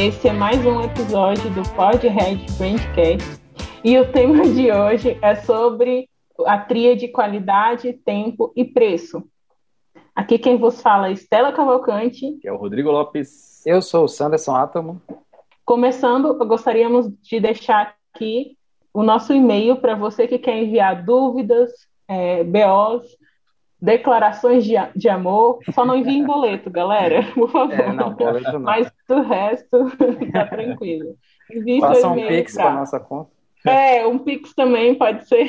Esse é mais um episódio do Podhead Brandcast e o tema de hoje é sobre a tríade qualidade, tempo e preço. Aqui quem vos fala é Estela Cavalcante. Que é o Rodrigo Lopes. Eu sou o Sanderson Átomo. Começando, gostaríamos de deixar aqui o nosso e-mail para você que quer enviar dúvidas, é, BOs, declarações de, de amor. Só não envie em boleto, galera, por favor. É, não, boleto não. Mas do resto, tá tranquilo. Envie Faça um pix para nossa conta. É, um Pix também pode ser.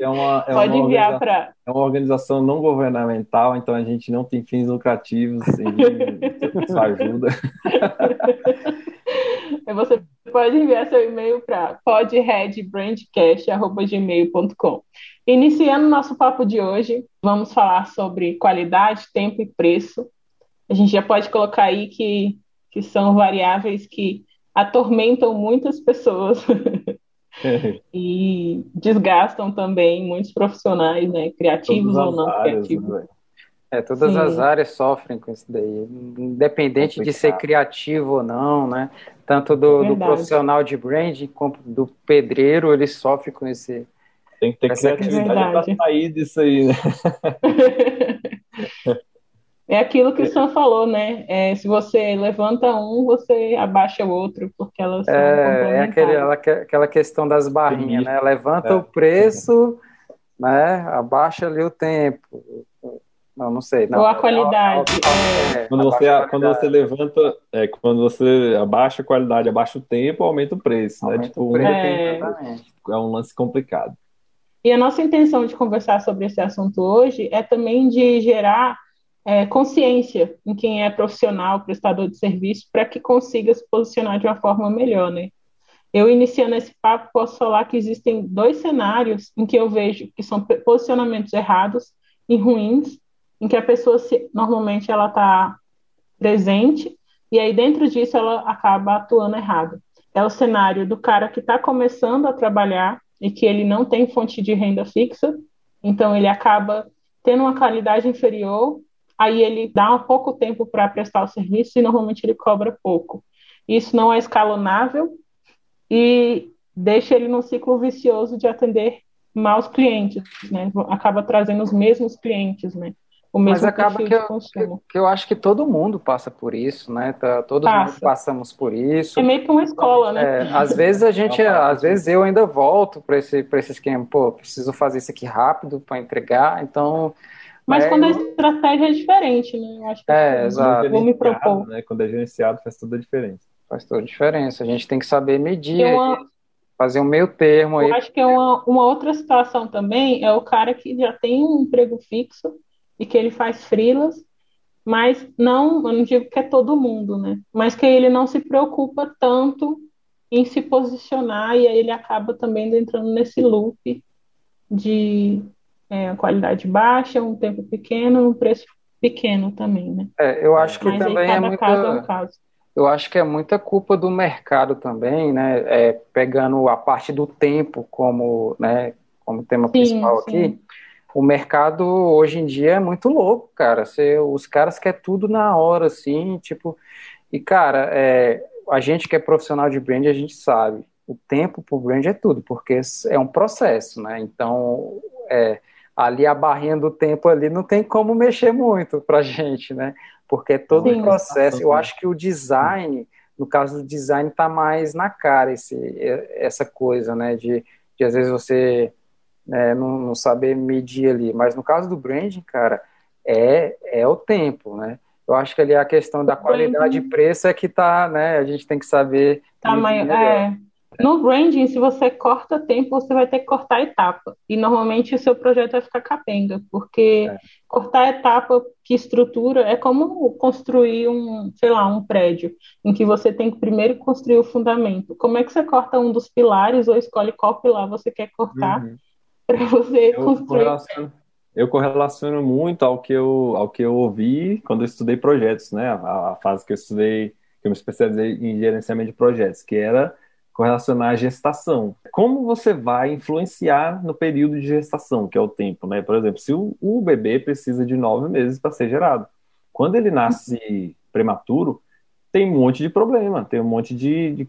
É uma, é pode enviar para. É uma organização não governamental, então a gente não tem fins lucrativos e isso ajuda. Você pode enviar seu e-mail para podheadbrandcast.gmail.com. Iniciando nosso papo de hoje, vamos falar sobre qualidade, tempo e preço. A gente já pode colocar aí que, que são variáveis que atormentam muitas pessoas e desgastam também muitos profissionais, né, criativos ou não áreas, criativos. Né? É, todas Sim. as áreas sofrem com isso daí, independente de ser criativo ou não, né? Tanto do, do, profissional de branding como do pedreiro, ele sofre com esse. Tem que ter criatividade para sair disso aí, né? É aquilo que o Sam falou, né? É, se você levanta um, você abaixa o outro, porque elas são É, é aquele, aquela questão das barrinhas, né? Levanta é. o preço, né? Abaixa ali o tempo. Não, não sei. Não. Ou a qualidade. É, quando, você, qualidade. quando você levanta, é, quando você abaixa a qualidade, abaixa o tempo, aumenta o preço, né? Tipo, o preço, é... é um lance complicado. E a nossa intenção de conversar sobre esse assunto hoje é também de gerar é, consciência em quem é profissional, prestador de serviço, para que consiga se posicionar de uma forma melhor, né? Eu, iniciando esse papo, posso falar que existem dois cenários em que eu vejo que são posicionamentos errados e ruins, em que a pessoa, se, normalmente, ela está presente, e aí dentro disso ela acaba atuando errado. É o cenário do cara que está começando a trabalhar e que ele não tem fonte de renda fixa, então ele acaba tendo uma qualidade inferior aí ele dá pouco tempo para prestar o serviço e normalmente ele cobra pouco. Isso não é escalonável e deixa ele num ciclo vicioso de atender maus clientes, né? Acaba trazendo os mesmos clientes, né? O mesmo Mas acaba que eu, que, que, eu acho que todo mundo passa por isso, né? Tá, todos Passa. nós passamos por isso. É meio que uma escola, né? É, às vezes a gente, às vezes eu ainda volto para esse, para esse esquema, pô, preciso fazer isso aqui rápido para entregar, então mas é, quando a estratégia é diferente, né? Eu acho que é, exato. vou me propor. Né? Quando é gerenciado, faz toda a diferença. Faz toda a diferença. A gente tem que saber medir, uma... fazer um meio termo aí. Eu acho que é uma, uma outra situação também é o cara que já tem um emprego fixo e que ele faz frilas, mas não, eu não digo que é todo mundo, né? Mas que ele não se preocupa tanto em se posicionar e aí ele acaba também entrando nesse loop de é, qualidade baixa, um tempo pequeno, um preço pequeno também, né? É, eu acho que Mas também é muita... Caso é um caso. Eu acho que é muita culpa do mercado também, né? É, pegando a parte do tempo como, né, como tema sim, principal sim. aqui. O mercado hoje em dia é muito louco, cara. Você, os caras querem tudo na hora, assim, tipo. E, cara, é, a gente que é profissional de brand, a gente sabe. O tempo pro brand é tudo, porque é um processo, né? Então, é, ali a barrinha do tempo ali não tem como mexer muito para gente, né? Porque é todo o processo. Eu acho que o design, no caso do design, está mais na cara esse, essa coisa, né? De, de às vezes você né, não, não, saber medir ali. Mas no caso do branding, cara, é, é o tempo, né? Eu acho que ali a questão da qualidade e preço é que tá, né? A gente tem que saber. Tá maior, é, no branding, se você corta tempo, você vai ter que cortar etapa. E normalmente o seu projeto vai ficar capenga, porque é. cortar etapa que estrutura é como construir um, sei lá, um prédio, em que você tem que primeiro construir o fundamento. Como é que você corta um dos pilares ou escolhe qual pilar você quer cortar uhum. Para você eu construir? Correlaciono, eu correlaciono muito ao que eu, ao que eu ouvi quando eu estudei projetos, né? A, a fase que eu estudei, que eu me especializei em gerenciamento de projetos, que era correlacionar a gestação. Como você vai influenciar no período de gestação, que é o tempo, né? Por exemplo, se o, o bebê precisa de nove meses para ser gerado. Quando ele nasce prematuro, tem um monte de problema, tem um monte de, de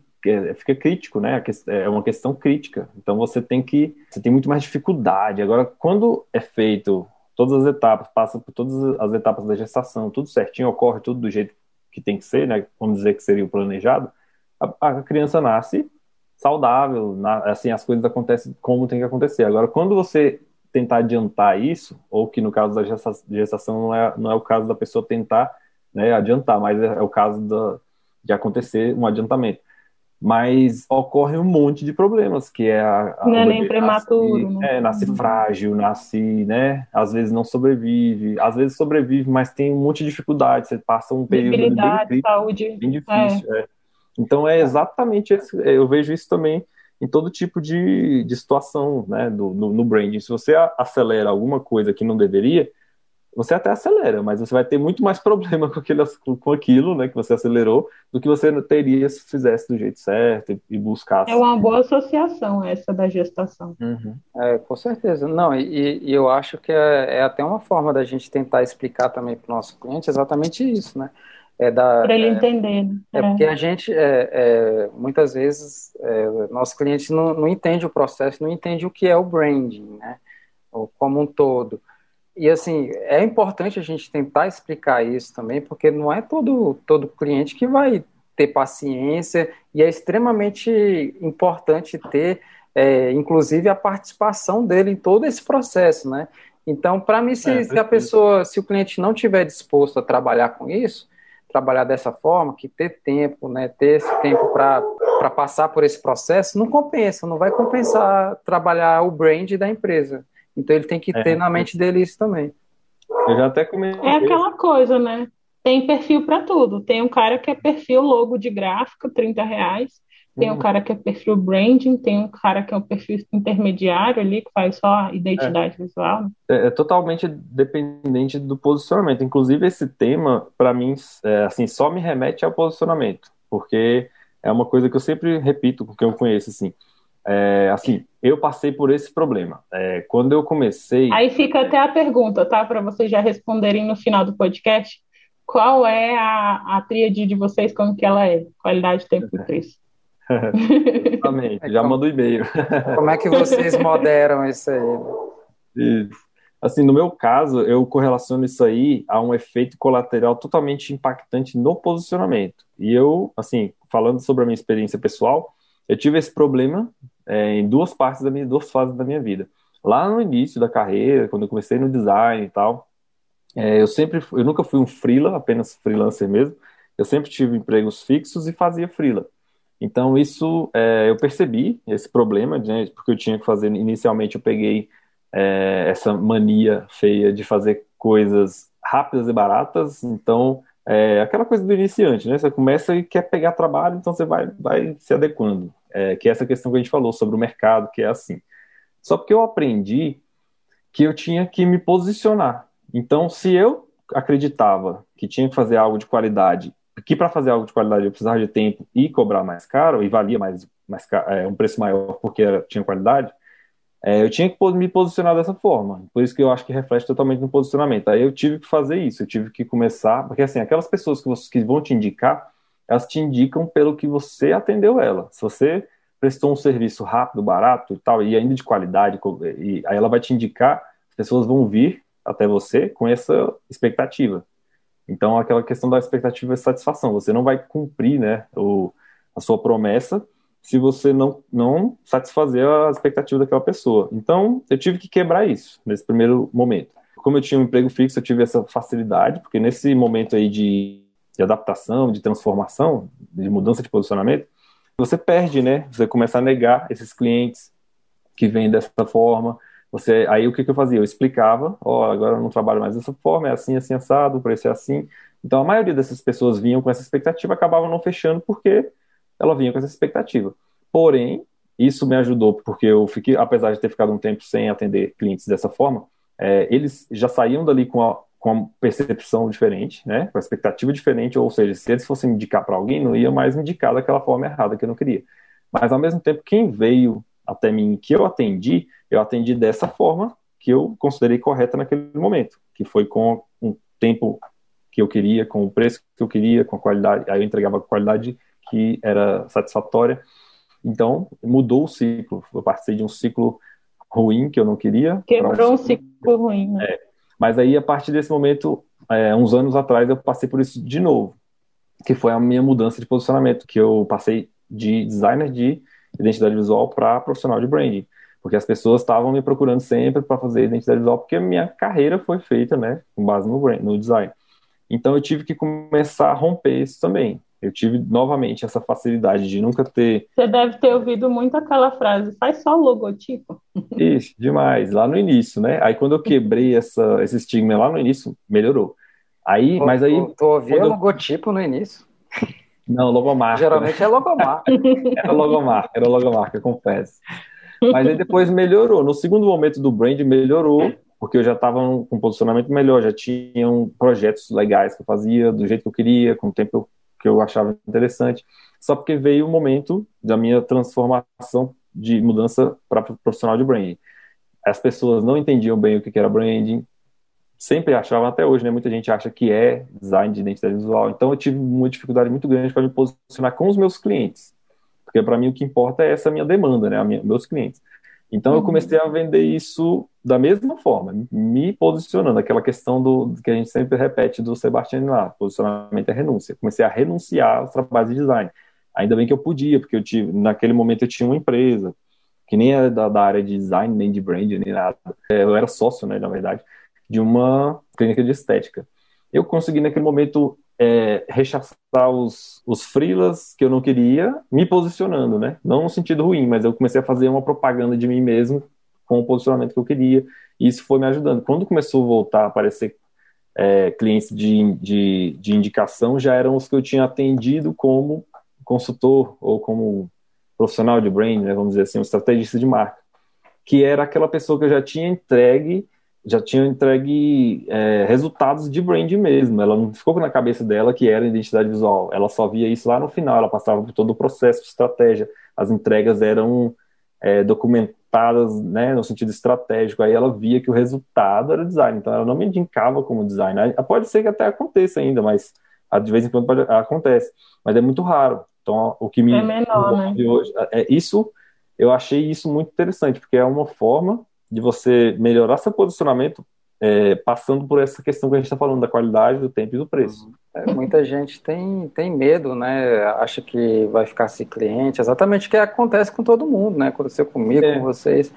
fica crítico, né? É uma questão crítica. Então você tem que, você tem muito mais dificuldade. Agora, quando é feito todas as etapas, passa por todas as etapas da gestação, tudo certinho, ocorre tudo do jeito que tem que ser, né? Vamos dizer que seria o planejado. A, a criança nasce saudável, na, assim as coisas acontecem como tem que acontecer. Agora, quando você tentar adiantar isso, ou que no caso da gestação não é, não é o caso da pessoa tentar né, adiantar, mas é, é o caso da, de acontecer um adiantamento. Mas ocorre um monte de problemas, que é a, a não é nem prematuro, nasce, né? É, nasce uhum. frágil, nasce, né? Às vezes não sobrevive, às vezes sobrevive, mas tem um monte de dificuldade. Você passa um período bem, saúde. bem difícil. É. É. Então é exatamente esse, eu vejo isso também em todo tipo de, de situação, né? Do, no, no branding. Se você acelera alguma coisa que não deveria, você até acelera, mas você vai ter muito mais problema com, aquele, com aquilo né, que você acelerou do que você teria se fizesse do jeito certo e, buscasse. É uma boa associação essa da gestação. Uhum. É, com certeza. Não, e, e eu acho que é, é, até uma forma da gente tentar explicar também para o nosso cliente exatamente isso, né? É para ele é, entender. Né? É, porque a gente, é, é, muitas vezes, é, nosso cliente não, não entende o processo, não entende o que é o branding, né? Como um todo. E assim, é importante a gente tentar explicar isso também, porque não é todo, todo cliente que vai ter paciência e é extremamente importante ter, é, inclusive, a participação dele em todo esse processo, né? Então, para mim, se, é, se, a pessoa, se o cliente não tiver disposto a trabalhar com isso, trabalhar dessa forma, que ter tempo, né, ter esse tempo para passar por esse processo, não compensa, não vai compensar trabalhar o brand da empresa. Então ele tem que é. ter na mente dele isso também. Eu já até comentei. É aquela coisa, né? Tem perfil para tudo. Tem um cara que é perfil logo de gráfica, 30 reais. Tem um hum. cara que é perfil branding, tem um cara que é um perfil intermediário ali, que faz só identidade é. visual. Né? É, é, totalmente dependente do posicionamento. Inclusive, esse tema, para mim, é, assim, só me remete ao posicionamento, porque é uma coisa que eu sempre repito com quem eu conheço, assim. É, assim, eu passei por esse problema. É, quando eu comecei. Aí fica até a pergunta, tá? Para vocês já responderem no final do podcast. Qual é a, a tríade de vocês, como que ela é? Qualidade, tempo e preço. Exatamente, já mandou e-mail. Como é que vocês moderam isso aí? Isso. Assim, no meu caso, eu correlaciono isso aí a um efeito colateral totalmente impactante no posicionamento. E eu, assim, falando sobre a minha experiência pessoal, eu tive esse problema é, em duas partes da minha, duas fases da minha vida. Lá no início da carreira, quando eu comecei no design e tal, é, eu sempre, eu nunca fui um freela, apenas freelancer mesmo. Eu sempre tive empregos fixos e fazia freela. Então isso, é, eu percebi esse problema, né, porque eu tinha que fazer. Inicialmente eu peguei é, essa mania feia de fazer coisas rápidas e baratas. Então é aquela coisa do iniciante, né? Você começa e quer pegar trabalho, então você vai, vai se adequando é, que é essa questão que a gente falou sobre o mercado, que é assim. Só porque eu aprendi que eu tinha que me posicionar. Então, se eu acreditava que tinha que fazer algo de qualidade, que para fazer algo de qualidade eu precisava de tempo e cobrar mais caro, e valia mais, mais é, um preço maior porque era, tinha qualidade, é, eu tinha que me posicionar dessa forma. Por isso que eu acho que reflete totalmente no posicionamento. Aí eu tive que fazer isso, eu tive que começar, porque assim, aquelas pessoas que, que vão te indicar, elas te indicam pelo que você atendeu ela. Se você prestou um serviço rápido, barato e tal, e ainda de qualidade, e aí ela vai te indicar, as pessoas vão vir até você com essa expectativa. Então, aquela questão da expectativa é satisfação. Você não vai cumprir né, o, a sua promessa se você não, não satisfazer a expectativa daquela pessoa. Então, eu tive que quebrar isso nesse primeiro momento. Como eu tinha um emprego fixo, eu tive essa facilidade, porque nesse momento aí de de adaptação, de transformação, de mudança de posicionamento, você perde, né? Você começa a negar esses clientes que vêm dessa forma. Você, aí o que, que eu fazia? Eu explicava, ó, oh, agora eu não trabalho mais dessa forma, é assim, assim, assado, o preço é assim. Então a maioria dessas pessoas vinham com essa expectativa, acabavam não fechando porque ela vinha com essa expectativa. Porém, isso me ajudou porque eu fiquei, apesar de ter ficado um tempo sem atender clientes dessa forma, é, eles já saíam dali com a com uma percepção diferente, né, com a expectativa diferente, ou seja, se eles fossem indicar para alguém, não ia mais me indicar daquela forma errada que eu não queria. Mas ao mesmo tempo, quem veio até mim que eu atendi, eu atendi dessa forma que eu considerei correta naquele momento, que foi com um tempo que eu queria, com o preço que eu queria, com a qualidade, aí eu entregava a qualidade que era satisfatória. Então, mudou o ciclo. Eu passei de um ciclo ruim que eu não queria. Quebrou um, um ciclo ruim. Né? É. Mas aí, a partir desse momento, é, uns anos atrás, eu passei por isso de novo, que foi a minha mudança de posicionamento, que eu passei de designer de identidade visual para profissional de branding porque as pessoas estavam me procurando sempre para fazer identidade visual, porque a minha carreira foi feita, né, com base no, brand, no design. Então eu tive que começar a romper isso também. Eu tive novamente essa facilidade de nunca ter. Você deve ter ouvido muito aquela frase: faz só o logotipo. Isso, demais, lá no início, né? Aí quando eu quebrei essa, esse estigma lá no início, melhorou. Aí, mas aí. Tu, tu ouvia eu... logotipo no início? Não, logomarca. Geralmente é logomarca. era logomarca, era logomarca, confesso. Mas aí depois melhorou. No segundo momento do brand melhorou, porque eu já estava com um posicionamento melhor, já tinham projetos legais que eu fazia do jeito que eu queria, com o tempo que eu achava interessante. Só porque veio o momento da minha transformação de mudança para profissional de branding. As pessoas não entendiam bem o que era branding, sempre achavam até hoje, né? Muita gente acha que é design de identidade visual. Então eu tive uma dificuldade muito grande para me posicionar com os meus clientes. Porque para mim o que importa é essa minha demanda, né? Minha, meus clientes. Então uhum. eu comecei a vender isso da mesma forma, me posicionando, aquela questão do que a gente sempre repete do Sebastião lá, posicionamento é renúncia. Comecei a renunciar aos trabalhos de design. Ainda bem que eu podia, porque eu tive, naquele momento eu tinha uma empresa que nem era da, da área de design, nem de brand, nem nada. É, eu era sócio, né, na verdade, de uma clínica de estética. Eu consegui naquele momento é, rechaçar os, os freelas que eu não queria, me posicionando, né? Não no sentido ruim, mas eu comecei a fazer uma propaganda de mim mesmo com o posicionamento que eu queria, e isso foi me ajudando. Quando começou a voltar a aparecer é, clientes de, de, de indicação, já eram os que eu tinha atendido como consultor ou como profissional de brand, né, vamos dizer assim, um estrategista de marca, que era aquela pessoa que eu já tinha entregue já tinham entregue é, resultados de brand mesmo. Ela não ficou na cabeça dela que era identidade visual. Ela só via isso lá no final. Ela passava por todo o processo de estratégia. As entregas eram é, documentadas, né, no sentido estratégico. Aí ela via que o resultado era design. Então ela não me indicava como design. Pode ser que até aconteça ainda, mas de vez em quando pode, acontece. Mas é muito raro. Então o que me é menor, né? hoje é isso. Eu achei isso muito interessante porque é uma forma de você melhorar seu posicionamento é, passando por essa questão que a gente está falando da qualidade, do tempo e do preço. É, muita gente tem, tem medo, né? Acha que vai ficar sem cliente, exatamente o que acontece com todo mundo, né? Aconteceu comigo, é. com vocês.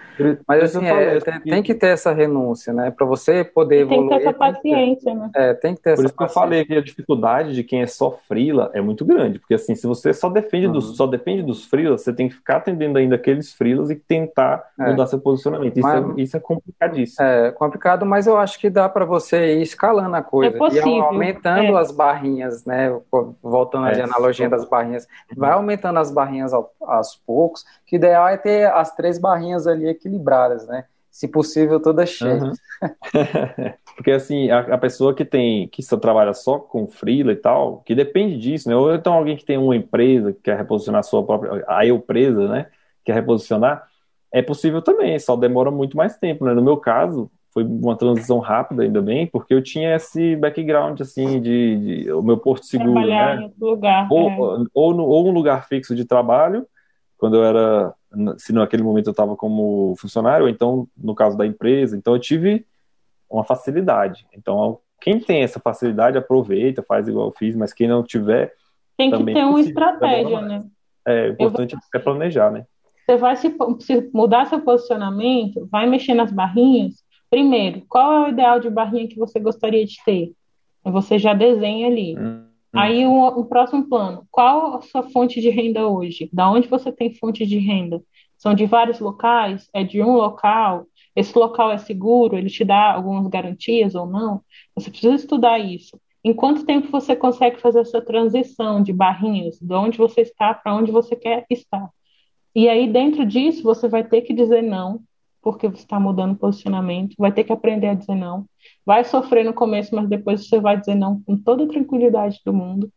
Mas assim, é, tem, tem, que ter essa renúncia, né? Para você poder evoluir. Tem que ter essa paciência, né? É, tem que ter Por essa isso que eu falei que a dificuldade de quem é só frila é muito grande, porque assim, se você só defende uhum. dos, só depende dos frilas, você tem que ficar atendendo ainda aqueles frilas e tentar é. mudar seu posicionamento. Isso, é, mas, é, isso é complicadíssimo. É complicado, mas eu acho que dá para você ir escalando a coisa. É possível. E aumentando é. as barrinhas, né? Voltando é, à analogia das barrinhas, vai aumentando as barrinhas ao, aos poucos, que o ideal é ter as três barrinhas ali equilibradas, né? Se possível, todas cheias. Uhum. Porque assim, a, a, pessoa que tem, que só trabalha só com freela e tal, que depende disso, né? Ou então alguém que tem uma empresa que quer reposicionar a sua própria, a eu presa, né? Quer reposicionar, é possível também, só demora muito mais tempo, né? No meu caso, foi uma transição rápida, ainda bem, porque eu tinha esse background, assim, de, de o meu porto seguro, Trabalhar né? em outro lugar. Ou, é. ou, no, ou um lugar fixo de trabalho, quando eu era, se naquele momento eu estava como funcionário, ou então no caso da empresa, então eu tive uma facilidade. Então, quem tem essa facilidade, aproveita, faz igual eu fiz, mas quem não tiver. Tem que ter uma estratégia, né? É importante vou... é planejar, né? Você vai se, se mudar seu posicionamento, vai mexer nas barrinhas, Primeiro, qual é o ideal de barrinha que você gostaria de ter? Você já desenha ali. Hum, Aí o, o, próximo plano, qual a sua fonte de renda hoje? Da onde você tem fonte de renda? São de vários locais? É de um local? Esse local é seguro? Ele te dá algumas garantias ou não? Você precisa estudar isso. Em quanto tempo você consegue fazer essa transição de barrinhas, de onde você está para onde você quer estar? E aí, dentro disso, você vai ter que dizer não porque você está mudando o posicionamento, vai ter que aprender a dizer não. Vai sofrer no começo, mas depois você vai dizer não com toda a tranquilidade do mundo.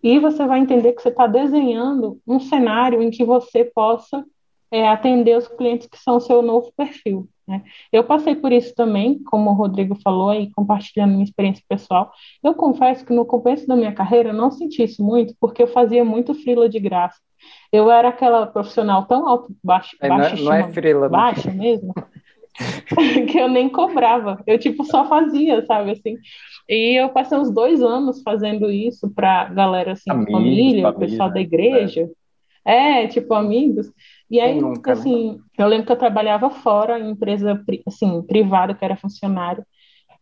E você vai entender que você está desenhando um cenário em que você possa é, atender os clientes que são o seu novo perfil. Né? Eu passei por isso também, como o Rodrigo falou aí, compartilhando minha experiência pessoal. Eu confesso que no começo da minha carreira eu não senti isso muito, porque eu fazia muito frila de graça. Eu era aquela profissional tão alto, baixo, é, baixa, não, é, não é frila, baixa mesmo, que eu nem cobrava. Eu, tipo, só fazia, sabe, assim. E eu passei uns dois anos fazendo isso para galera, assim, amigos, família, família, o pessoal da igreja. É. é, tipo, amigos. E aí, nunca, né? assim, eu lembro que eu trabalhava fora, em empresa, assim, privada, que era funcionário.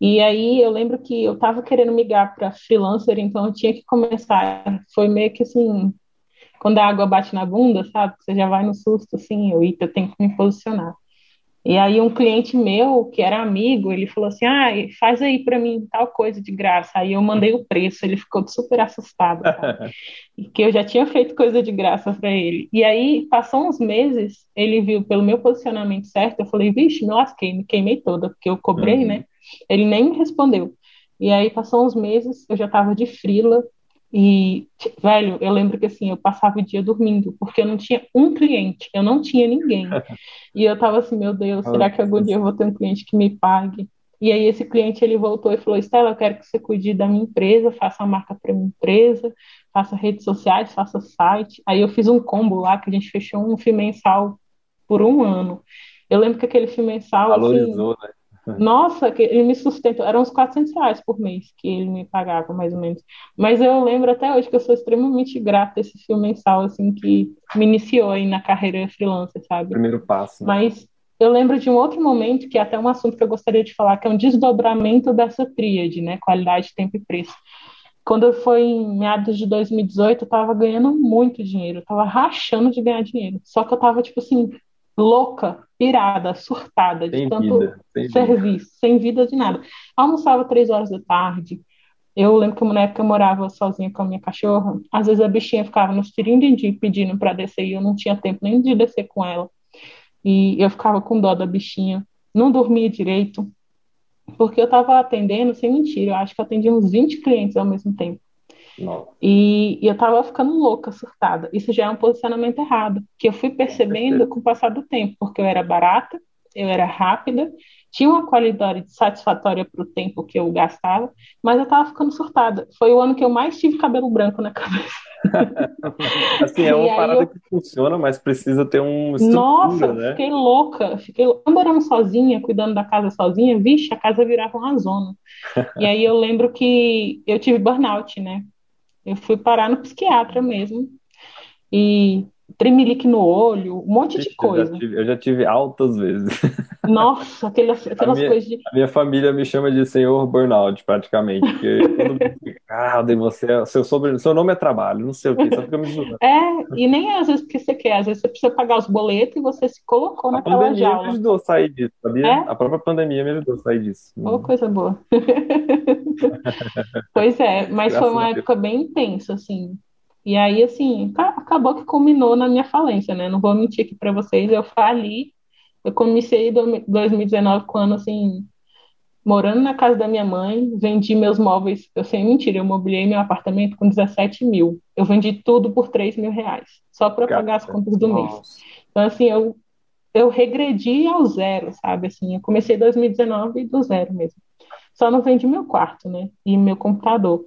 E aí eu lembro que eu estava querendo migrar para freelancer, então eu tinha que começar. Foi meio que assim, quando a água bate na bunda, sabe? Você já vai no susto, assim, eu, eu tenho que me posicionar. E aí um cliente meu, que era amigo, ele falou assim, ah, faz aí para mim tal coisa de graça. Aí eu mandei o preço, ele ficou super assustado, que eu já tinha feito coisa de graça para ele. E aí passou uns meses, ele viu pelo meu posicionamento certo, eu falei, vixe, me lasquei, me queimei toda, porque eu cobrei, uhum. né? Ele nem me respondeu. E aí passou uns meses, eu já estava de frila, e, velho, eu lembro que assim, eu passava o dia dormindo, porque eu não tinha um cliente, eu não tinha ninguém. E eu tava assim, meu Deus, será que algum dia eu vou ter um cliente que me pague? E aí esse cliente ele voltou e falou: Estela, eu quero que você cuide da minha empresa, faça a marca para minha empresa, faça redes sociais, faça site. Aí eu fiz um combo lá que a gente fechou um FII mensal por um ano. Eu lembro que aquele FII mensal. Assim, Valorizou, assim, né? Nossa, que ele me sustentou. Eram uns 400 reais por mês que ele me pagava, mais ou menos. Mas eu lembro até hoje que eu sou extremamente grata a esse filme mensal, assim, que me iniciou aí na carreira freelancer, sabe? Primeiro passo. Né? Mas eu lembro de um outro momento, que é até um assunto que eu gostaria de falar, que é um desdobramento dessa tríade, né? Qualidade, tempo e preço. Quando foi em meados de 2018, eu tava ganhando muito dinheiro, eu tava rachando de ganhar dinheiro. Só que eu tava, tipo assim, louca, pirada, surtada de sem tanto vida, sem serviço, vida. sem vida de nada. Almoçava três horas da tarde. Eu lembro que na época eu morava sozinha com a minha cachorra. Às vezes a bichinha ficava nos tirindim pedindo para descer e eu não tinha tempo nem de descer com ela. E eu ficava com dó da bichinha. Não dormia direito, porque eu estava atendendo, sem mentira, eu acho que eu atendi uns 20 clientes ao mesmo tempo. E, e, eu tava ficando louca, surtada. Isso já é um posicionamento errado, que eu fui percebendo com o passar do tempo, porque eu era barata, eu era rápida, tinha uma qualidade satisfatória para o tempo que eu gastava, mas eu estava ficando surtada. Foi o ano que eu mais tive cabelo branco na cabeça. assim, é uma parada eu... que funciona, mas precisa ter um Nossa, né? fiquei louca. Fiquei morando sozinha, cuidando da casa sozinha, vixe, a casa virava uma zona. e aí eu lembro que eu tive burnout, né? Eu fui parar no psiquiatra mesmo. E tremelique no olho, um monte de coisa. Eu já tive, eu já tive altas vezes. Nossa, aquelas, aquelas minha, coisas de. A minha família me chama de senhor burnout, praticamente. Porque todo mundo fica, ah, você, é, seu, sobre, seu nome é trabalho, não sei o que, só fica me julgando. É, e nem é às vezes porque você quer, às vezes você precisa pagar os boletos e você se colocou a naquela jaula. A pandemia me ajudou a sair disso, sabia? É? A própria pandemia me ajudou a sair disso. Oh, coisa boa. pois é, mas Graças foi uma época bem intensa, assim. E aí, assim, acabou que culminou na minha falência, né? Não vou mentir aqui para vocês, eu fali eu comecei em 2019 com ano assim, morando na casa da minha mãe, vendi meus móveis, eu sem mentira, eu mobiliei meu apartamento com 17 mil. Eu vendi tudo por 3 mil reais, só para pagar as contas do mês. Então, assim, eu, eu regredi ao zero, sabe? Assim, eu comecei em 2019 do zero mesmo. Só não vendi meu quarto, né? E meu computador.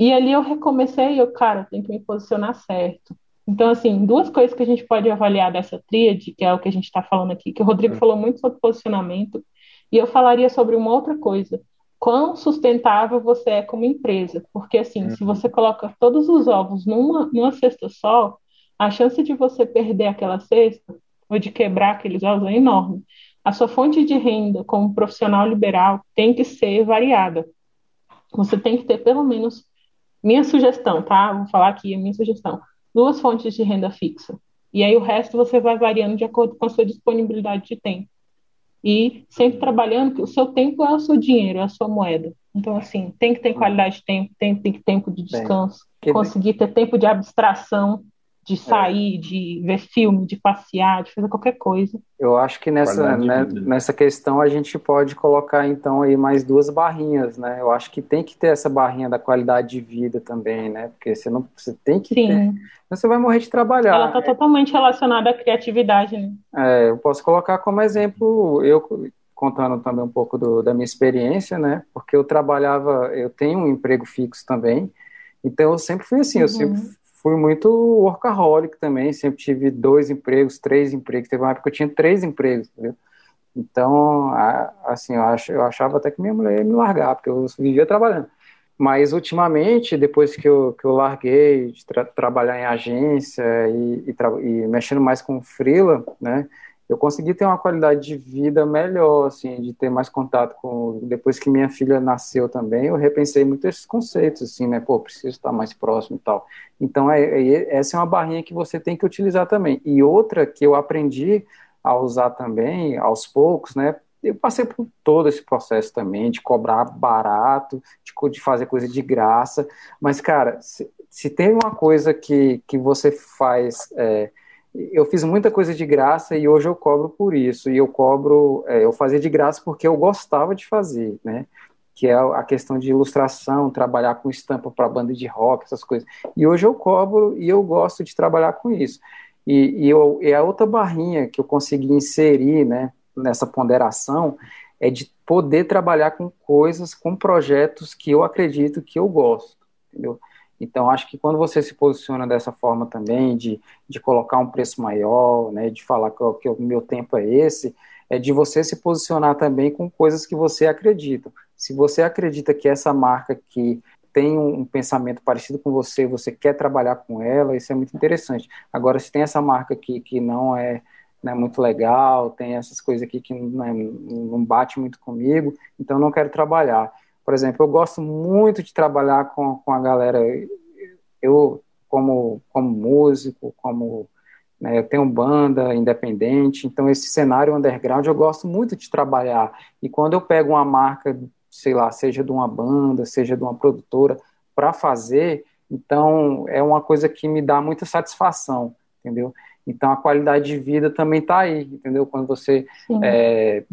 E ali eu recomecei, eu, cara, tenho que me posicionar certo. Então, assim, duas coisas que a gente pode avaliar dessa tríade, que é o que a gente está falando aqui, que o Rodrigo falou muito sobre posicionamento, e eu falaria sobre uma outra coisa. Quão sustentável você é como empresa? Porque, assim, se você coloca todos os ovos numa, numa cesta só, a chance de você perder aquela cesta ou de quebrar aqueles ovos é enorme. A sua fonte de renda como profissional liberal tem que ser variada. Você tem que ter pelo menos minha sugestão, tá? Vou falar aqui a minha sugestão duas fontes de renda fixa. E aí o resto você vai variando de acordo com a sua disponibilidade de tempo. E sempre trabalhando que o seu tempo é o seu dinheiro, é a sua moeda. Então, assim, tem que ter qualidade de tempo, tem que ter tempo de descanso, conseguir ter tempo de abstração. De sair, é. de ver filme, de passear, de fazer qualquer coisa. Eu acho que nessa, né, nessa questão a gente pode colocar então aí mais duas barrinhas, né? Eu acho que tem que ter essa barrinha da qualidade de vida também, né? Porque você não você tem que Sim. ter. Você vai morrer de trabalhar. Ela está totalmente relacionada à criatividade, né? É, eu posso colocar como exemplo, eu contando também um pouco do, da minha experiência, né? Porque eu trabalhava, eu tenho um emprego fixo também, então eu sempre fui assim, uhum. eu sempre fui muito workaholic também, sempre tive dois empregos, três empregos, teve uma época que eu tinha três empregos, entendeu? Então, assim, eu, ach, eu achava até que minha mulher ia me largar, porque eu vivia trabalhando. Mas, ultimamente, depois que eu, que eu larguei de tra trabalhar em agência e, e, e, mexendo mais com freela, né, eu consegui ter uma qualidade de vida melhor, assim, de ter mais contato com. Depois que minha filha nasceu também, eu repensei muito esses conceitos, assim, né? Pô, preciso estar mais próximo e tal. Então, é, é, essa é uma barrinha que você tem que utilizar também. E outra que eu aprendi a usar também, aos poucos, né? Eu passei por todo esse processo também, de cobrar barato, de, de fazer coisa de graça. Mas, cara, se, se tem uma coisa que, que você faz. É, eu fiz muita coisa de graça e hoje eu cobro por isso. E eu cobro, é, eu fazia de graça porque eu gostava de fazer, né? Que é a questão de ilustração, trabalhar com estampa para banda de rock, essas coisas. E hoje eu cobro e eu gosto de trabalhar com isso. E, e, eu, e a outra barrinha que eu consegui inserir, né, nessa ponderação, é de poder trabalhar com coisas, com projetos que eu acredito que eu gosto, entendeu? Então, acho que quando você se posiciona dessa forma também, de, de colocar um preço maior, né, de falar que, que o meu tempo é esse, é de você se posicionar também com coisas que você acredita. Se você acredita que essa marca que tem um pensamento parecido com você, você quer trabalhar com ela, isso é muito interessante. Agora, se tem essa marca aqui que não é, não é muito legal, tem essas coisas aqui que não, é, não bate muito comigo, então não quero trabalhar. Por exemplo, eu gosto muito de trabalhar com, com a galera. Eu, como, como músico, como né, eu tenho banda independente, então esse cenário underground eu gosto muito de trabalhar. E quando eu pego uma marca, sei lá, seja de uma banda, seja de uma produtora, para fazer, então é uma coisa que me dá muita satisfação, entendeu? Então a qualidade de vida também está aí, entendeu? Quando você é,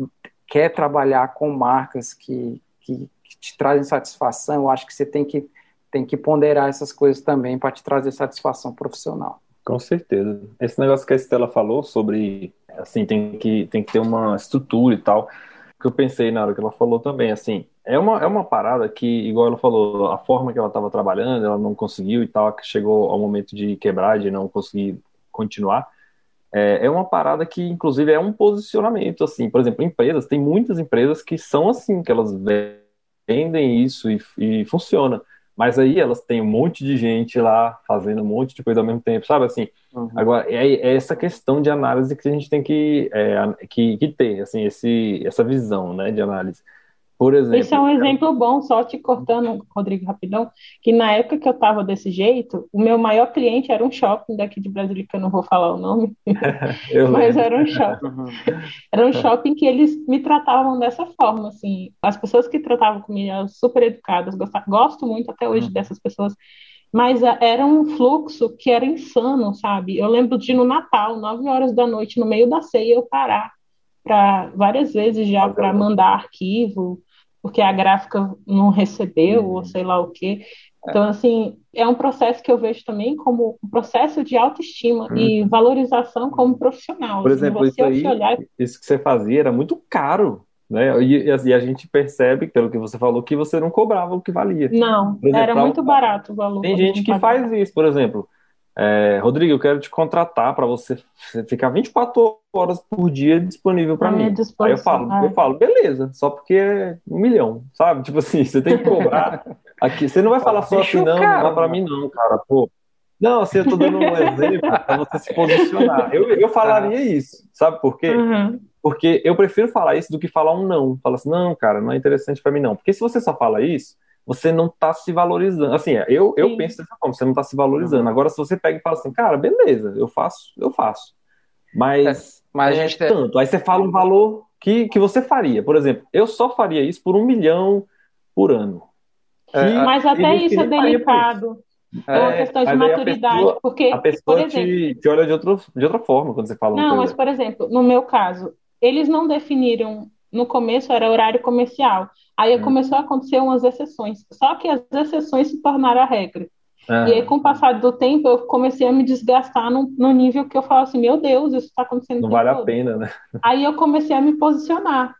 quer trabalhar com marcas que, que, te trazem satisfação, eu acho que você tem que, tem que ponderar essas coisas também para te trazer satisfação profissional. Com certeza. Esse negócio que a Estela falou sobre, assim, tem que, tem que ter uma estrutura e tal, que eu pensei na hora que ela falou também, assim, é uma, é uma parada que, igual ela falou, a forma que ela estava trabalhando, ela não conseguiu e tal, que chegou ao momento de quebrar, de não conseguir continuar, é, é uma parada que, inclusive, é um posicionamento, assim, por exemplo, empresas, tem muitas empresas que são assim, que elas vendem isso e, e funciona. Mas aí elas têm um monte de gente lá fazendo um monte de coisa ao mesmo tempo, sabe assim? Uhum. Agora, é, é, essa questão de análise que a gente tem que, é, que, que ter, assim, esse, essa visão, né, de análise. Por exemplo. Esse é um exemplo bom, só te cortando, Rodrigo, rapidão, que na época que eu estava desse jeito, o meu maior cliente era um shopping daqui de Brasília, que eu não vou falar o nome, mas era um shopping. Uhum. Era um shopping que eles me tratavam dessa forma, assim. As pessoas que tratavam comigo eram super educadas, gosto muito até hoje uhum. dessas pessoas, mas era um fluxo que era insano, sabe? Eu lembro de no Natal, nove horas da noite, no meio da ceia, eu parar para várias vezes já para mandar arquivo, porque a gráfica não recebeu, uhum. ou sei lá o quê. Então, assim, é um processo que eu vejo também como um processo de autoestima uhum. e valorização como profissional. Por assim, exemplo, isso, aí, olhar... isso que você fazia era muito caro, né? E, e, a gente percebe, pelo que você falou, que você não cobrava o que valia. Não, exemplo, era muito barato o valor. Tem gente que faz isso, por exemplo. É, Rodrigo, eu quero te contratar para você ficar 24 horas por dia disponível para mim. Aí eu falo, eu falo, beleza, só porque é um milhão, sabe? Tipo assim, você tem que cobrar aqui. Você não vai falar só assim, não, não dá para mim não, cara, pô. Não, assim, eu tô dando um exemplo para você se posicionar. Eu, eu falaria isso, sabe por quê? Uhum. Porque eu prefiro falar isso do que falar um não. Fala assim, não, cara, não é interessante para mim não. Porque se você só fala isso, você não está se valorizando. Assim, eu, eu penso dessa forma, você não está se valorizando. Uhum. Agora, se você pega e fala assim, cara, beleza, eu faço, eu faço. Mas, é, mas é gente... tanto. Aí você fala um valor que, que você faria. Por exemplo, eu só faria isso por um milhão por ano. É, mas até isso é delicado. É uma questão de maturidade, a pessoa, porque a pessoa exemplo, te, te, olha de, outro, de outra forma quando você fala. Não, mas por exemplo, no meu caso, eles não definiram no começo era horário comercial. Aí hum. começou a acontecer umas exceções. Só que as exceções se tornaram a regra. E aí, com o passar do tempo, eu comecei a me desgastar no, no nível que eu falo assim, meu Deus, isso está acontecendo. Não vale todo. a pena, né? Aí eu comecei a me posicionar.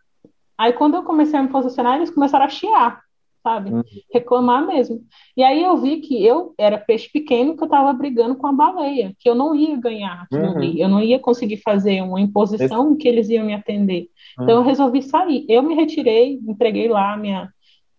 Aí quando eu comecei a me posicionar, eles começaram a chiar, sabe? Uhum. Reclamar mesmo. E aí eu vi que eu era peixe pequeno que eu estava brigando com a baleia, que eu não ia ganhar uhum. eu não ia conseguir fazer uma imposição que eles iam me atender. Então eu resolvi sair. Eu me retirei, entreguei lá minha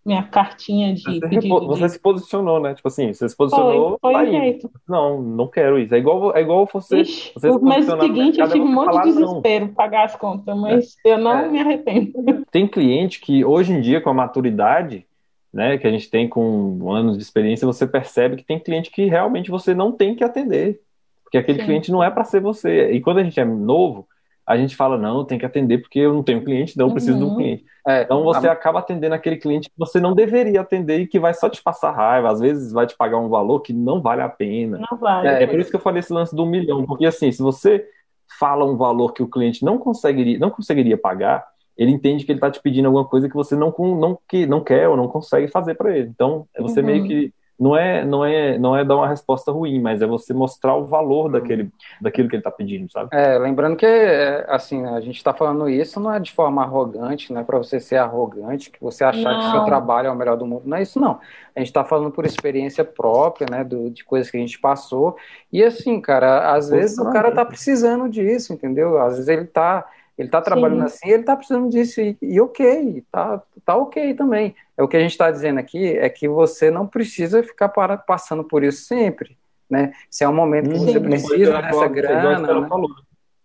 minha cartinha de você, pedido você de... se posicionou, né? Tipo assim, você se posicionou. Foi, foi o jeito. Não, não quero isso. É igual, é igual você. Ixi, você no mês seguinte eu tive um monte de desespero para pagar as contas, mas é. eu não é. me arrependo. Tem cliente que hoje em dia, com a maturidade, né, que a gente tem com anos de experiência, você percebe que tem cliente que realmente você não tem que atender. Porque aquele Sim. cliente não é para ser você. E quando a gente é novo, a gente fala, não, tem que atender porque eu não tenho cliente, não, eu preciso uhum. de um cliente. É, então você a... acaba atendendo aquele cliente que você não deveria atender e que vai só te passar raiva, às vezes vai te pagar um valor que não vale a pena. Não vale. É, é por isso que eu falei esse lance do um milhão, porque assim, se você fala um valor que o cliente não conseguiria, não conseguiria pagar, ele entende que ele está te pedindo alguma coisa que você não, não, que, não quer ou não consegue fazer para ele. Então, você uhum. meio que não é, não é, não é dar uma resposta ruim, mas é você mostrar o valor uhum. daquele, daquilo que ele está pedindo, sabe? É, lembrando que assim a gente está falando isso não é de forma arrogante, não é para você ser arrogante, que você achar não. que o seu trabalho é o melhor do mundo, não é isso não. A gente está falando por experiência própria, né, do, de coisas que a gente passou e assim, cara, às vezes o cara está precisando disso, entendeu? Às vezes ele está ele está trabalhando Sim. assim, ele está precisando disso, e, e, ok, tá, tá ok também. É o que a gente está dizendo aqui, é que você não precisa ficar para, passando por isso sempre, né? Se é um momento que Sim, você precisa dessa grana... É né?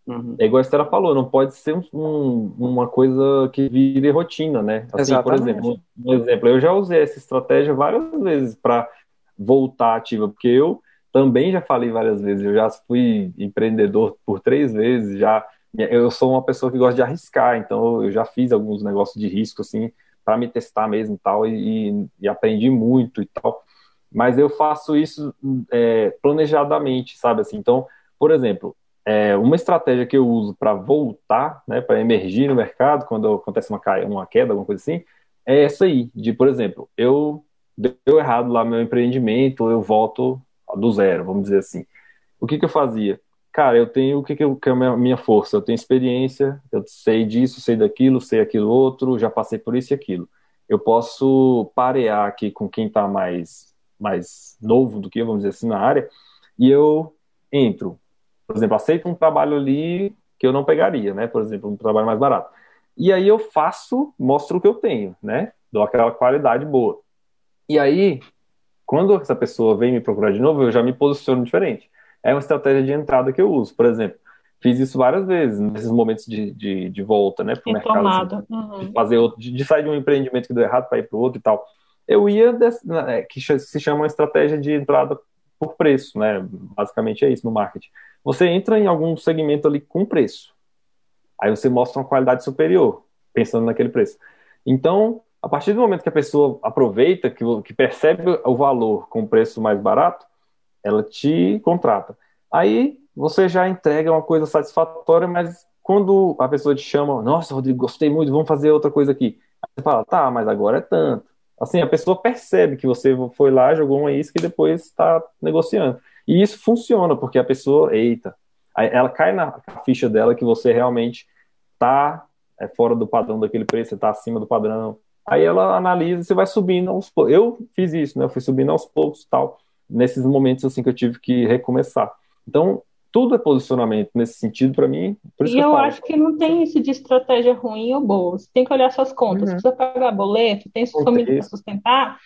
Uhum. É igual a Estela falou, não pode ser um, uma coisa que vire rotina, né? Assim, por exemplo, um exemplo, eu já usei essa estratégia várias vezes para voltar ativa, porque eu também já falei várias vezes, eu já fui empreendedor por três vezes, já eu sou uma pessoa que gosta de arriscar, então eu já fiz alguns negócios de risco, assim, para me testar mesmo tal, e, e, aprendi muito e tal. Mas eu faço isso é, planejadamente, sabe assim? Então, por exemplo, é, uma estratégia que eu uso para voltar, né, para emergir no mercado, quando acontece uma, uma queda, alguma coisa assim, é essa aí, de, por exemplo, eu deu errado lá meu empreendimento, eu volto do zero, vamos dizer assim. O que, que eu fazia? Cara, eu tenho o que, que, que é a minha força? Eu tenho experiência, eu sei disso, sei daquilo, sei aquilo outro, já passei por isso e aquilo. Eu posso parear aqui com quem está mais, mais novo do que eu, vamos dizer assim, na área, e eu entro. Por exemplo, aceito um trabalho ali que eu não pegaria, né? Por exemplo, um trabalho mais barato. E aí eu faço, mostro o que eu tenho, né? Dou aquela qualidade boa. E aí, quando essa pessoa vem me procurar de novo, eu já me posiciono diferente é uma estratégia de entrada que eu uso. Por exemplo, fiz isso várias vezes, nesses momentos de, de, de volta, né, para o mercado. Assim, uhum. De fazer outro, de, de, sair de um empreendimento que deu errado para ir para o outro e tal. Eu ia, desse, né, que se chama uma estratégia de entrada por preço, né? Basicamente é isso no marketing. Você entra em algum segmento ali com preço. Aí você mostra uma qualidade superior, pensando naquele preço. Então, a partir do momento que a pessoa aproveita, que, que percebe o valor com o preço mais barato, ela te contrata. Aí você já entrega uma coisa satisfatória, mas quando a pessoa te chama, nossa, Rodrigo, gostei muito, vamos fazer outra coisa aqui. Você fala, tá, mas agora é tanto. Assim, a pessoa percebe que você foi lá, jogou uma isca e depois está negociando. E isso funciona, porque a pessoa, eita, ela cai na ficha dela que você realmente está é, fora do padrão daquele preço, você está acima do padrão. Aí ela analisa e você vai subindo aos poucos. Eu fiz isso, né? Eu fui subindo aos poucos tal nesses momentos assim que eu tive que recomeçar. Então, tudo é posicionamento nesse sentido para mim. e eu, eu acho que não tem isso de estratégia ruim ou boa. Você tem que olhar suas contas. Uhum. Precisa pagar boleto, tem sua família para sustentar.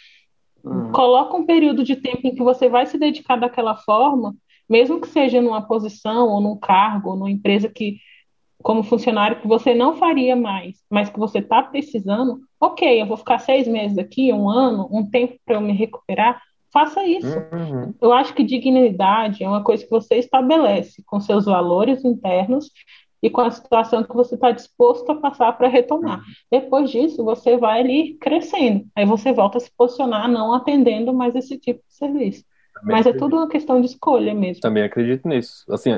Uhum. Coloca um período de tempo em que você vai se dedicar daquela forma, mesmo que seja numa posição ou num cargo ou numa empresa que como funcionário que você não faria mais, mas que você está precisando, ok, eu vou ficar seis meses aqui, um ano, um tempo para eu me recuperar, Faça isso. Uhum. Eu acho que dignidade é uma coisa que você estabelece com seus valores internos e com a situação que você está disposto a passar para retomar. Uhum. Depois disso, você vai ali crescendo. Aí você volta a se posicionar, não atendendo mais esse tipo de serviço. Mas é tudo uma questão de escolha mesmo. Também acredito nisso. Assim,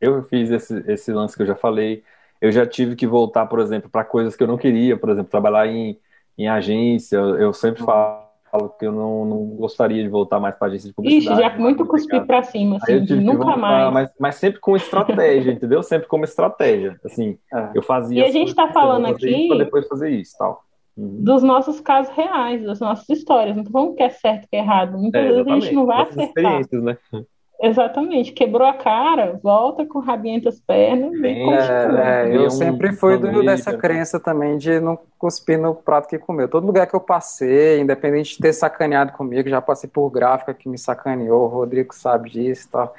eu fiz esse, esse lance que eu já falei. Eu já tive que voltar, por exemplo, para coisas que eu não queria, por exemplo, trabalhar em, em agência. Eu sempre falo falo que eu não, não gostaria de voltar mais para agência de publicidade. Ixi, já muito cuspir para cima, assim, nunca voltar, mais. Mas, mas, sempre com estratégia, entendeu? Sempre como estratégia. Assim, é. eu fazia. E a gente está falando aqui. Para depois fazer isso, tal. Uhum. Dos nossos casos reais, das nossas histórias. Não falando que é certo que é errado. Muitas é, vezes a gente não vai acertar. Experiências, né? Exatamente, quebrou a cara, volta com o rabinho entre as pernas e é, é, Eu sempre fui do, dessa crença também de não cuspir no prato que comeu. Todo lugar que eu passei, independente de ter sacaneado comigo, já passei por gráfica que me sacaneou, o Rodrigo sabe disso e tal.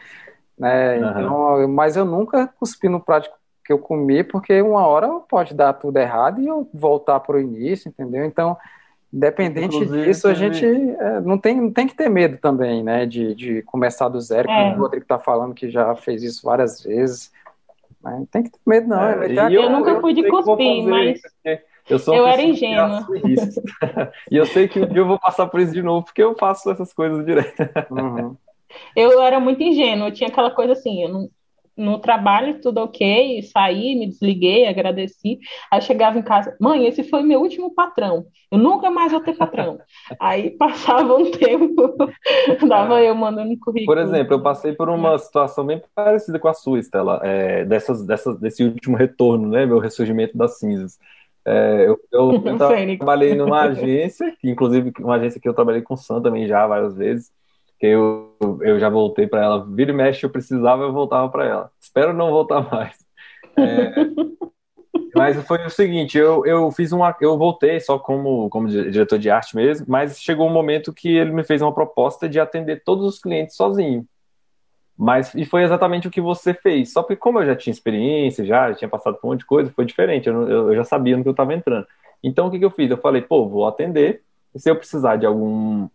Né? Uhum. Então, mas eu nunca cuspi no prato que eu comi, porque uma hora pode dar tudo errado e eu voltar para o início, entendeu? Então, Independente Inclusive, disso, a gente é, não, tem, não tem que ter medo também, né? De, de começar do zero, é. como o Rodrigo está falando que já fez isso várias vezes. Não tem que ter medo, não. É, eu, eu, nunca fui de cuspir, mas. Eu, sou eu era ingênua. e eu sei que um dia eu vou passar por isso de novo, porque eu faço essas coisas direto. Uhum. Eu era muito ingênua, eu tinha aquela coisa assim, eu não, no trabalho, tudo ok, saí, me desliguei, agradeci. Aí chegava em casa, mãe, esse foi meu último patrão, eu nunca mais vou ter patrão. Aí passava um tempo, dava eu mandando currículo. Por exemplo, eu passei por uma situação bem parecida com a sua, Estela, é, dessas, dessas, desse último retorno, né, meu ressurgimento das cinzas. É, eu, eu, eu trabalhei numa agência, inclusive uma agência que eu trabalhei com o Sam também já várias vezes, que eu, eu já voltei para ela. Vira e mexe, eu precisava, eu voltava para ela. Espero não voltar mais. É, mas foi o seguinte, eu, eu fiz uma, eu voltei só como, como diretor de arte mesmo, mas chegou um momento que ele me fez uma proposta de atender todos os clientes sozinho. Mas e foi exatamente o que você fez. Só que como eu já tinha experiência, já, já tinha passado por um monte de coisa, foi diferente. Eu, eu, eu já sabia no que eu estava entrando. Então o que, que eu fiz? Eu falei, pô, vou atender. E se eu precisar de algum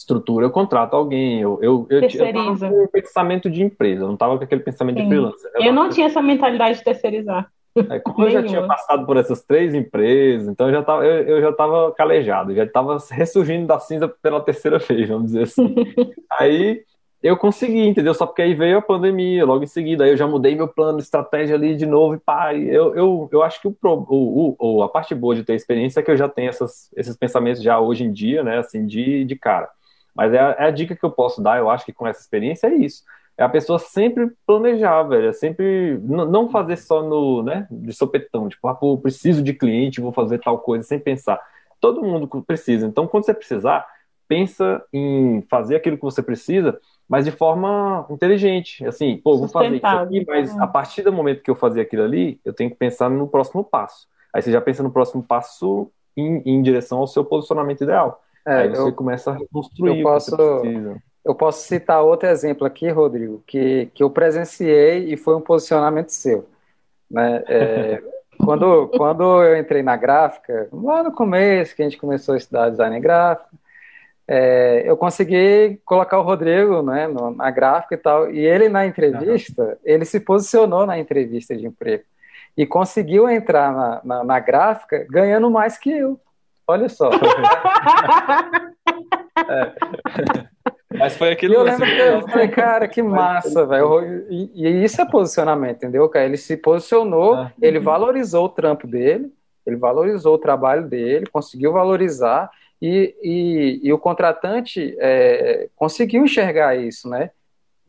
estrutura, eu contrato alguém, eu, eu, eu, eu tava com um pensamento de empresa, eu não estava com aquele pensamento Sim. de freelancer. Eu, eu não tinha essa mentalidade de terceirizar. É, como eu já tinha passado por essas três empresas, então eu já estava eu, eu já estava calejado, já estava ressurgindo da cinza pela terceira vez, vamos dizer assim. aí eu consegui, entendeu? Só porque aí veio a pandemia logo em seguida, aí eu já mudei meu plano, estratégia ali de novo e pá, eu, eu, eu acho que o, o, o, a parte boa de ter experiência é que eu já tenho essas, esses pensamentos já hoje em dia, né, assim, de, de cara. Mas é a, é a, dica que eu posso dar, eu acho que com essa experiência é isso. É a pessoa sempre planejar, velho. É sempre não fazer só no, né, de sopetão, tipo, ah, pô, preciso de cliente, vou fazer tal coisa sem pensar. Todo mundo precisa. Então, quando você precisar, pensa em fazer aquilo que você precisa, mas de forma inteligente. Assim, pô, vou fazer isso aqui, mas a partir do momento que eu fazer aquilo ali, eu tenho que pensar no próximo passo. Aí você já pensa no próximo passo em, em direção ao seu posicionamento ideal. É, Aí você eu, começa a reconstruir eu posso, Eu posso citar outro exemplo aqui, Rodrigo, que, que eu presenciei e foi um posicionamento seu. Né? É, quando, quando eu entrei na gráfica, lá no começo, que a gente começou a estudar design gráfico, é, eu consegui colocar o Rodrigo né, no, na gráfica e tal, e ele na entrevista, uhum. ele se posicionou na entrevista de emprego e conseguiu entrar na, na, na gráfica ganhando mais que eu. Olha só. é. Mas foi aquilo. Eu lembro que eu falei, cara, que massa, velho. E, e, isso é posicionamento, entendeu, cara? Ele se posicionou, ah. ele valorizou o trampo dele, ele valorizou o trabalho dele, conseguiu valorizar, e, e, e o contratante é, conseguiu enxergar isso, né?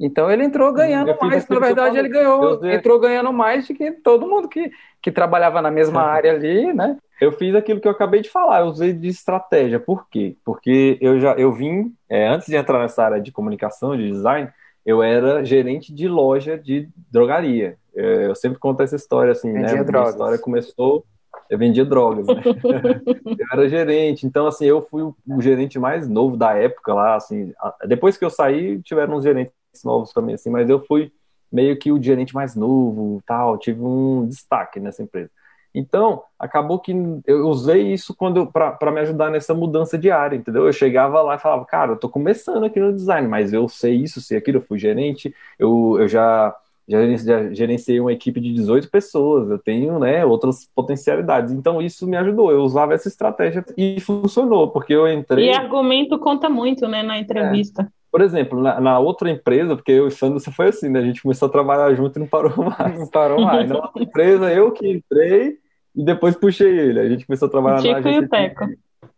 Então ele entrou ganhando mais, na verdade ele ganhou, entrou ganhando mais do que todo mundo que, que trabalhava na mesma área ali, né? Eu fiz aquilo que eu acabei de falar, eu usei de estratégia. Por quê? Porque eu já eu vim, é, antes de entrar nessa área de comunicação, de design, eu era gerente de loja de drogaria. Eu, é, eu sempre conto essa história assim, vendia né? Drogas. A história começou, eu vendia drogas, né? eu era gerente, então assim, eu fui o, o, gerente mais novo da época lá, assim. Depois que eu saí, tiveram uns gerentes novos também, assim, mas eu fui meio que o gerente mais novo, tal, tive um destaque nessa empresa. Então, acabou que eu usei isso quando para me ajudar nessa mudança diária, entendeu? Eu chegava lá e falava, cara, eu tô começando aqui no design, mas eu sei isso, sei aquilo, eu fui gerente, eu, eu já, já, já gerenciei uma equipe de 18 pessoas, eu tenho né, outras potencialidades. Então, isso me ajudou. Eu usava essa estratégia e funcionou, porque eu entrei. E argumento conta muito, né, na entrevista. Por exemplo, na, na, outra empresa, porque eu e o Sandro você foi assim, né? A gente começou a trabalhar junto e não parou mais. Não parou mais. na outra empresa, eu que entrei e depois puxei ele. A gente começou a trabalhar Chico na agência. E o Teco.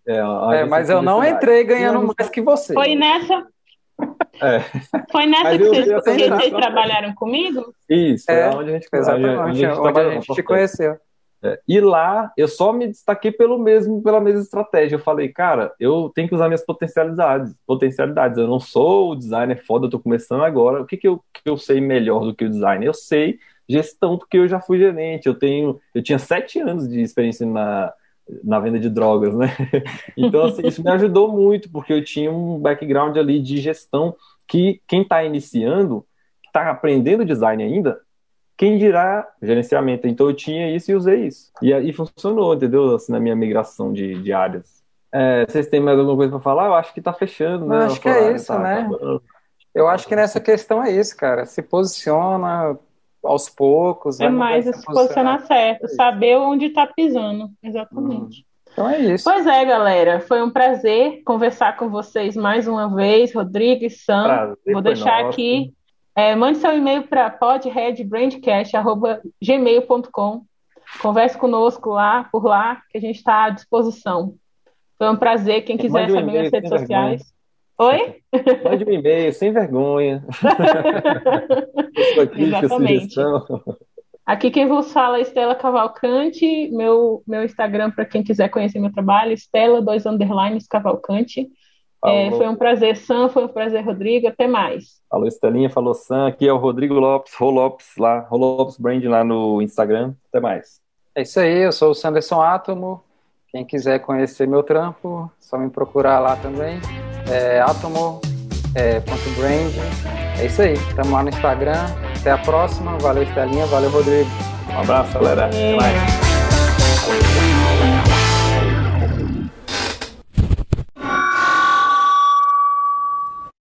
É, é mas eu não entrei ganhando mais que você. Foi nessa. É. Foi nessa que vocês, que vocês trabalharam comigo? Isso, é, onde a gente, exatamente, onde a gente, onde a gente te conheceu. É, e lá eu só me destaquei pelo mesmo, pela mesma estratégia. Eu falei, cara, eu tenho que usar minhas potencialidades. Potencialidades. Eu não sou o designer foda, eu tô começando agora. O que, que, eu, que eu sei melhor do que o design? Eu sei gestão, porque eu já fui gerente. Eu tenho, eu tinha sete anos de experiência na, na venda de drogas, né? Então, assim, isso me ajudou muito, porque eu tinha um background ali de gestão que quem está iniciando, está aprendendo design ainda, quem dirá gerenciamento? Então eu tinha isso e usei isso. E aí funcionou, entendeu? Assim, na minha migração de, de áreas. É, vocês têm mais alguma coisa para falar? Eu acho que está fechando, né? Eu acho que é isso, tá, né? Tá eu acho que nessa questão é isso, cara. Se posiciona aos poucos. É mais se posicionar certo, saber onde está pisando. Exatamente. Hum. Então é isso. Pois é, galera. Foi um prazer conversar com vocês mais uma vez, Rodrigo e Sam. Prazer Vou deixar aqui é, mande seu e-mail para podheadbrandcast.gmail.com. Converse conosco lá, por lá, que a gente está à disposição. Foi um prazer. Quem quiser um saber nas redes sociais. Oi? Mande um e-mail, sem vergonha. Exatamente. Aqui quem vos fala é Estela Cavalcante. Meu, meu Instagram, para quem quiser conhecer meu trabalho, Estela, dois underlines Cavalcante. É, foi um prazer, Sam, foi um prazer, Rodrigo. Até mais. Falou Estelinha, falou Sam. Aqui é o Rodrigo Lopes, Rô Lopes, lá, Rô Lopes Brand lá no Instagram. Até mais. É isso aí, eu sou o Sanderson Átomo. Quem quiser conhecer meu trampo, só me procurar lá também. É atomo.brand. É, é isso aí, estamos lá no Instagram. Até a próxima. Valeu, Estelinha. Valeu, Rodrigo. Um abraço, galera. Até mais.